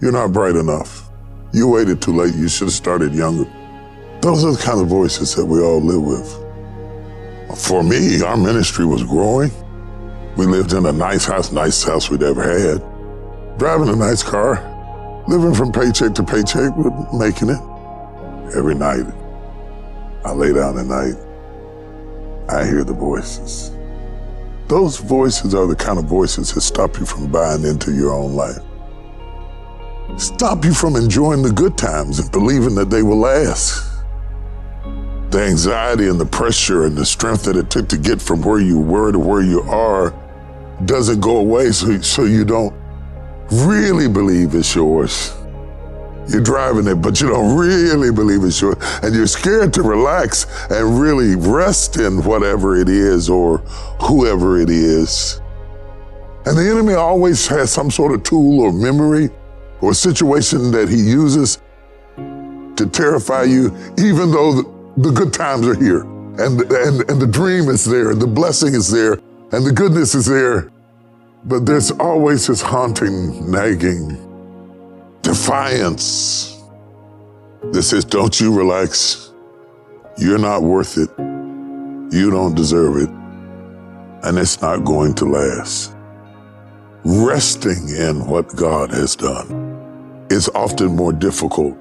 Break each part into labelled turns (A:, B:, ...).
A: You're not bright enough. You waited too late. You should have started younger. Those are the kind of voices that we all live with. For me, our ministry was growing. We lived in a nice house, nice house we'd ever had, driving a nice car, living from paycheck to paycheck, but making it. Every night, I lay down at night, I hear the voices. Those voices are the kind of voices that stop you from buying into your own life. Stop you from enjoying the good times and believing that they will last. The anxiety and the pressure and the strength that it took to get from where you were to where you are doesn't go away so, so you don't really believe it's yours. You're driving it, but you don't really believe it's yours. And you're scared to relax and really rest in whatever it is or whoever it is. And the enemy always has some sort of tool or memory or a situation that he uses to terrify you, even though the, the good times are here and, and, and the dream is there, and the blessing is there, and the goodness is there. But there's always this haunting, nagging defiance that says, Don't you relax. You're not worth it. You don't deserve it. And it's not going to last. Resting in what God has done is often more difficult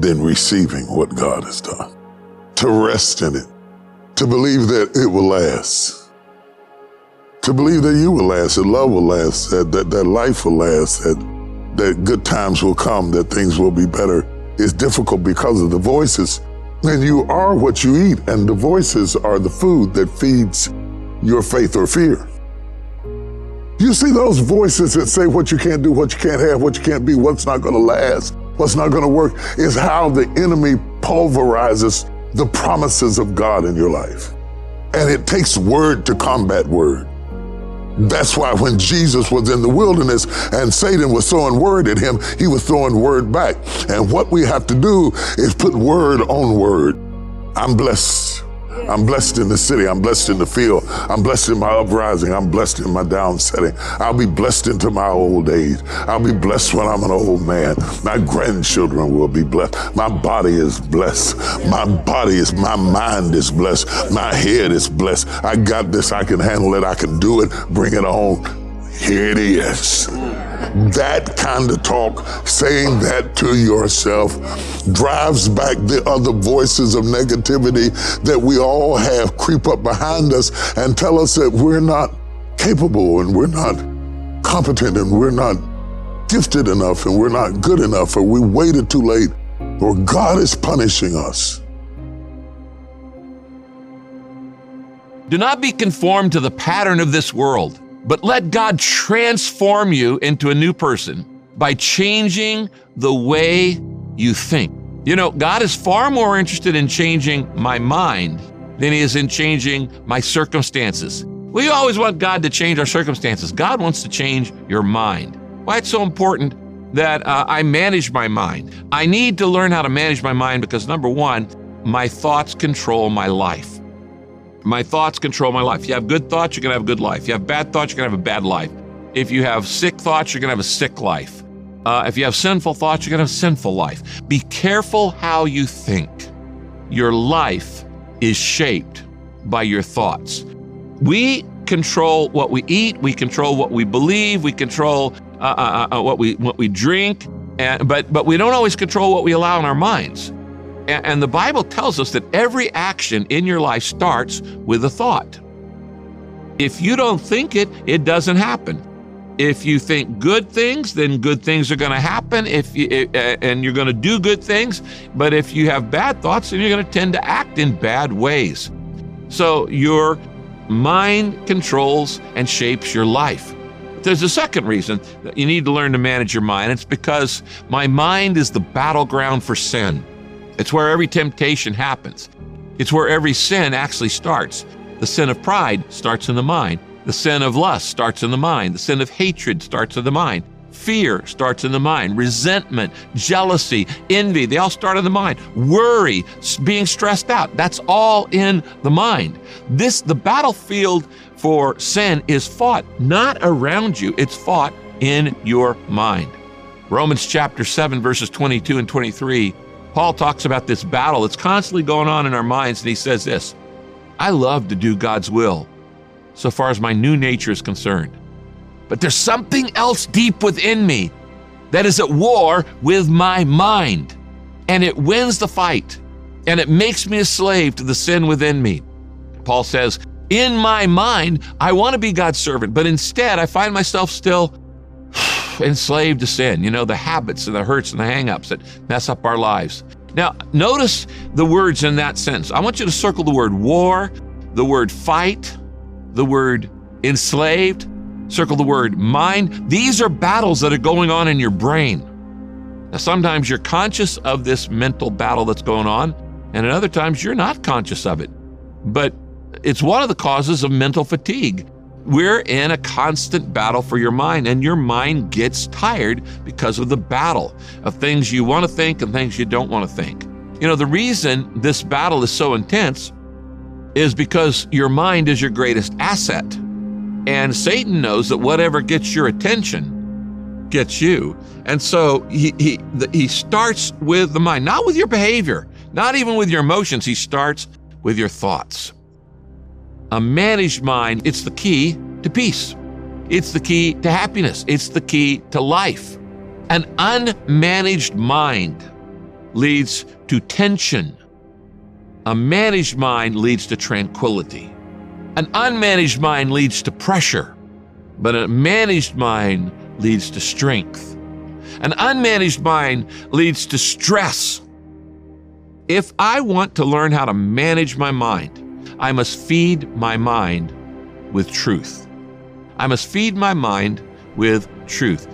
A: than receiving what God has done. To rest in it, to believe that it will last, to believe that you will last, that love will last, that, that, that life will last, that, that good times will come, that things will be better is difficult because of the voices. And you are what you eat, and the voices are the food that feeds your faith or fear. You see those voices that say what you can't do, what you can't have, what you can't be, what's not going to last, what's not going to work, is how the enemy pulverizes the promises of God in your life. And it takes word to combat word. That's why when Jesus was in the wilderness and Satan was throwing word at him, he was throwing word back. And what we have to do is put word on word. I'm blessed I'm blessed in the city. I'm blessed in the field. I'm blessed in my uprising. I'm blessed in my downsetting. I'll be blessed into my old age. I'll be blessed when I'm an old man. My grandchildren will be blessed. My body is blessed. My body is, my mind is blessed. My head is blessed. I got this. I can handle it. I can do it. Bring it on. Here it is. That kind of talk, saying that to yourself, drives back the other voices of negativity that we all have creep up behind us and tell us that we're not capable and we're not competent and we're not gifted enough and we're not good enough or we waited too late or God is punishing us.
B: Do not be conformed to the pattern of this world but let God transform you into a new person by changing the way you think. You know, God is far more interested in changing my mind than He is in changing my circumstances. We always want God to change our circumstances. God wants to change your mind. Why it's so important that uh, I manage my mind. I need to learn how to manage my mind because number one, my thoughts control my life. My thoughts control my life. If you have good thoughts, you're going to have a good life. If you have bad thoughts, you're going to have a bad life. If you have sick thoughts, you're going to have a sick life. Uh, if you have sinful thoughts, you're going to have a sinful life. Be careful how you think. Your life is shaped by your thoughts. We control what we eat. We control what we believe. We control uh, uh, uh what we what we drink. And, but but we don't always control what we allow in our minds. And the Bible tells us that every action in your life starts with a thought. If you don't think it, it doesn't happen. If you think good things, then good things are going to happen. If you, eh, eh, and you're going to do good things, but if you have bad thoughts, then you're going to tend to act in bad ways. So your mind controls and shapes your life. There's a second reason that you need to learn to manage your mind. It's because my mind is the battleground for sin. It's where every temptation happens. It's where every sin actually starts. The sin of pride starts in the mind. The sin of lust starts in the mind. The sin of hatred starts in the mind. Fear starts in the mind. Resentment, jealousy, envy, they all start in the mind. Worry, being stressed out, that's all in the mind. This, the battlefield for sin is fought not around you, it's fought in your mind. Romans chapter 7, verses 22 and 23, Paul talks about this battle that's constantly going on in our minds, and he says this I love to do God's will so far as my new nature is concerned. But there's something else deep within me that is at war with my mind, and it wins the fight, and it makes me a slave to the sin within me. Paul says, In my mind, I want to be God's servant, but instead I find myself still enslaved to sin, you know, the habits and the hurts and the hangups that mess up our lives. Now, notice the words in that sentence. I want you to circle the word war, the word fight, the word enslaved, circle the word mind. These are battles that are going on in your brain. Now, sometimes you're conscious of this mental battle that's going on, and at other times you're not conscious of it. But it's one of the causes of mental fatigue. We're in a constant battle for your mind, and your mind gets tired because of the battle of things you want to think and things you don't want to think. You know, the reason this battle is so intense is because your mind is your greatest asset. And Satan knows that whatever gets your attention gets you. And so he, he, he starts with the mind, not with your behavior, not even with your emotions. He starts with your thoughts. A managed mind, it's the key to peace. It's the key to happiness. It's the key to life. An unmanaged mind leads to tension. A managed mind leads to tranquility. An unmanaged mind leads to pressure, but a managed mind leads to strength. An unmanaged mind leads to stress. If I want to learn how to manage my mind, I must feed my mind with truth. I must feed my mind with truth.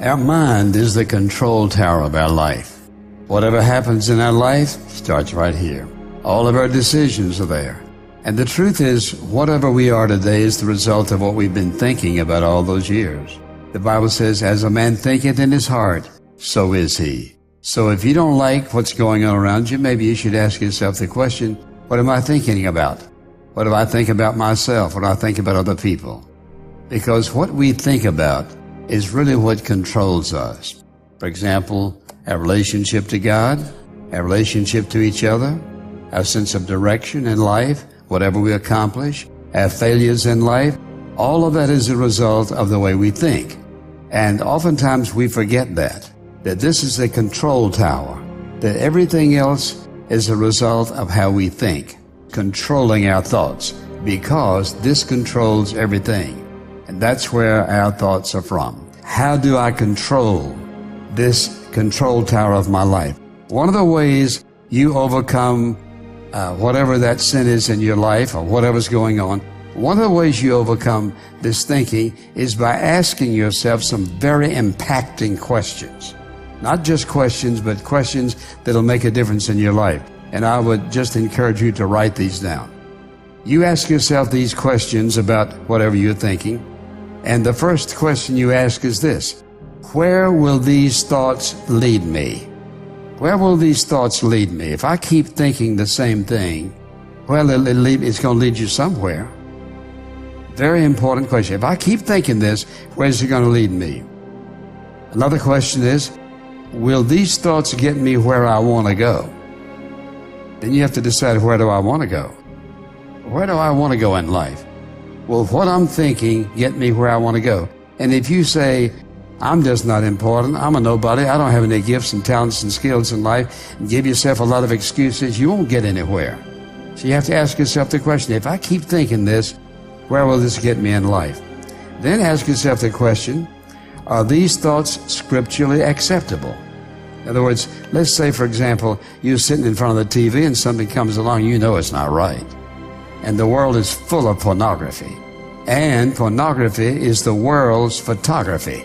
C: Our mind is the control tower of our life. Whatever happens in our life starts right here. All of our decisions are there. And the truth is, whatever we are today is the result of what we've been thinking about all those years. The Bible says, as a man thinketh in his heart, so is he. So if you don't like what's going on around you, maybe you should ask yourself the question, what am I thinking about? What do I think about myself? What do I think about other people? Because what we think about is really what controls us. For example, our relationship to God, our relationship to each other, our sense of direction in life, whatever we accomplish, our failures in life, all of that is a result of the way we think. And oftentimes we forget that, that this is a control tower, that everything else is a result of how we think, controlling our thoughts, because this controls everything. And that's where our thoughts are from. How do I control this control tower of my life? One of the ways you overcome uh, whatever that sin is in your life or whatever's going on, one of the ways you overcome this thinking is by asking yourself some very impacting questions. Not just questions, but questions that'll make a difference in your life. And I would just encourage you to write these down. You ask yourself these questions about whatever you're thinking. And the first question you ask is this Where will these thoughts lead me? Where will these thoughts lead me? If I keep thinking the same thing, well, it's going to lead you somewhere. Very important question. If I keep thinking this, where's it going to lead me? Another question is, will these thoughts get me where I want to go? Then you have to decide where do I want to go? Where do I want to go in life? Will what I'm thinking get me where I want to go? And if you say, I'm just not important, I'm a nobody, I don't have any gifts and talents and skills in life, and give yourself a lot of excuses, you won't get anywhere. So you have to ask yourself the question if I keep thinking this, where will this get me in life? Then ask yourself the question are these thoughts scripturally acceptable? In other words, let's say, for example, you're sitting in front of the TV and something comes along, you know it's not right. And the world is full of pornography. And pornography is the world's photography.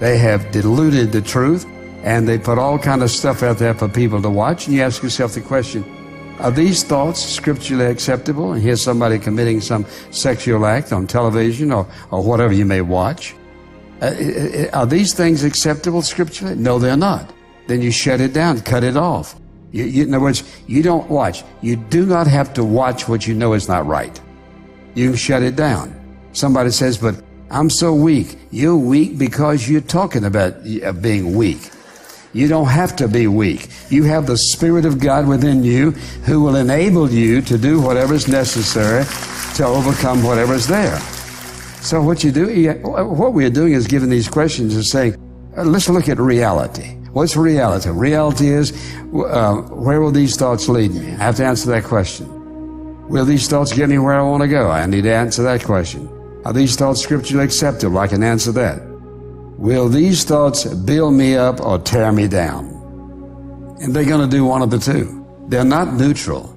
C: They have diluted the truth and they put all kind of stuff out there for people to watch. And you ask yourself the question, are these thoughts scripturally acceptable? And here's somebody committing some sexual act on television or, or whatever you may watch. Uh, are these things acceptable scripturally? No, they're not then you shut it down, cut it off. You, you, in other words, you don't watch. You do not have to watch what you know is not right. You shut it down. Somebody says, but I'm so weak. You're weak because you're talking about uh, being weak. You don't have to be weak. You have the Spirit of God within you who will enable you to do whatever is necessary to overcome whatever is there. So what you do, what we are doing is giving these questions and saying, uh, let's look at reality. What's reality? Reality is, uh, where will these thoughts lead me? I have to answer that question. Will these thoughts get me where I want to go? I need to answer that question. Are these thoughts scripturally acceptable? I can answer that. Will these thoughts build me up or tear me down? And they're going to do one of the two. They're not neutral.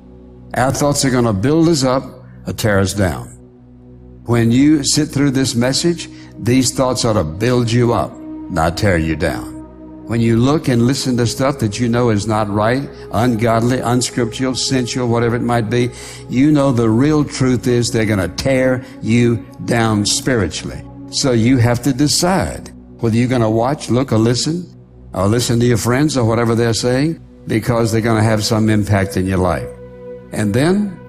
C: Our thoughts are going to build us up or tear us down. When you sit through this message, these thoughts ought to build you up, not tear you down. When you look and listen to stuff that you know is not right, ungodly, unscriptural, sensual, whatever it might be, you know the real truth is they're going to tear you down spiritually. So you have to decide whether you're going to watch, look, or listen, or listen to your friends or whatever they're saying, because they're going to have some impact in your life. And then,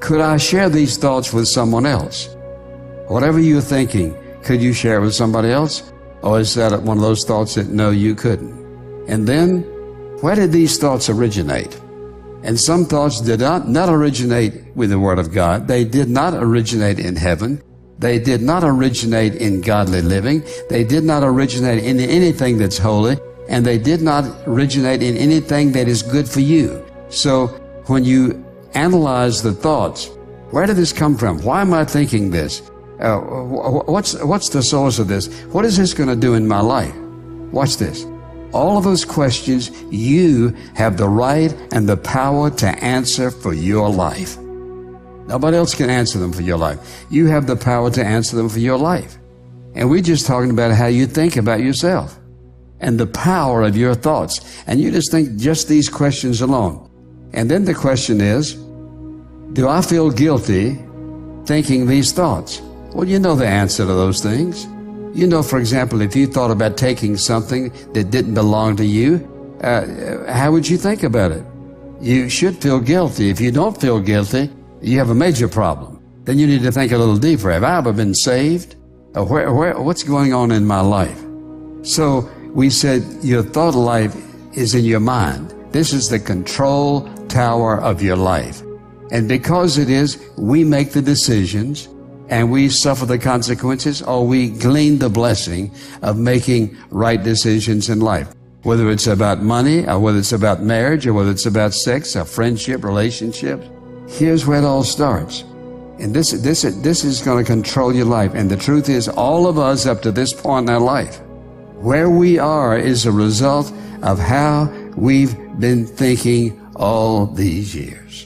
C: could I share these thoughts with someone else? Whatever you're thinking, could you share with somebody else? Or is that one of those thoughts that no, you couldn't? And then, where did these thoughts originate? And some thoughts did not, not originate with the Word of God. They did not originate in heaven. They did not originate in godly living. They did not originate in anything that's holy. And they did not originate in anything that is good for you. So when you analyze the thoughts, where did this come from? Why am I thinking this? Uh, what's, what's the source of this? What is this going to do in my life? Watch this. All of those questions, you have the right and the power to answer for your life. Nobody else can answer them for your life. You have the power to answer them for your life. And we're just talking about how you think about yourself and the power of your thoughts. And you just think just these questions alone. And then the question is, do I feel guilty thinking these thoughts? Well, you know the answer to those things. You know, for example, if you thought about taking something that didn't belong to you, uh, how would you think about it? You should feel guilty. If you don't feel guilty, you have a major problem. Then you need to think a little deeper. Have I ever been saved? Or where, where, what's going on in my life? So we said your thought life is in your mind. This is the control tower of your life. And because it is, we make the decisions and we suffer the consequences or we glean the blessing of making right decisions in life. Whether it's about money or whether it's about marriage or whether it's about sex or friendship, relationships. Here's where it all starts. And this, this, this is going to control your life. And the truth is, all of us up to this point in our life, where we are is a result of how we've been thinking all these years.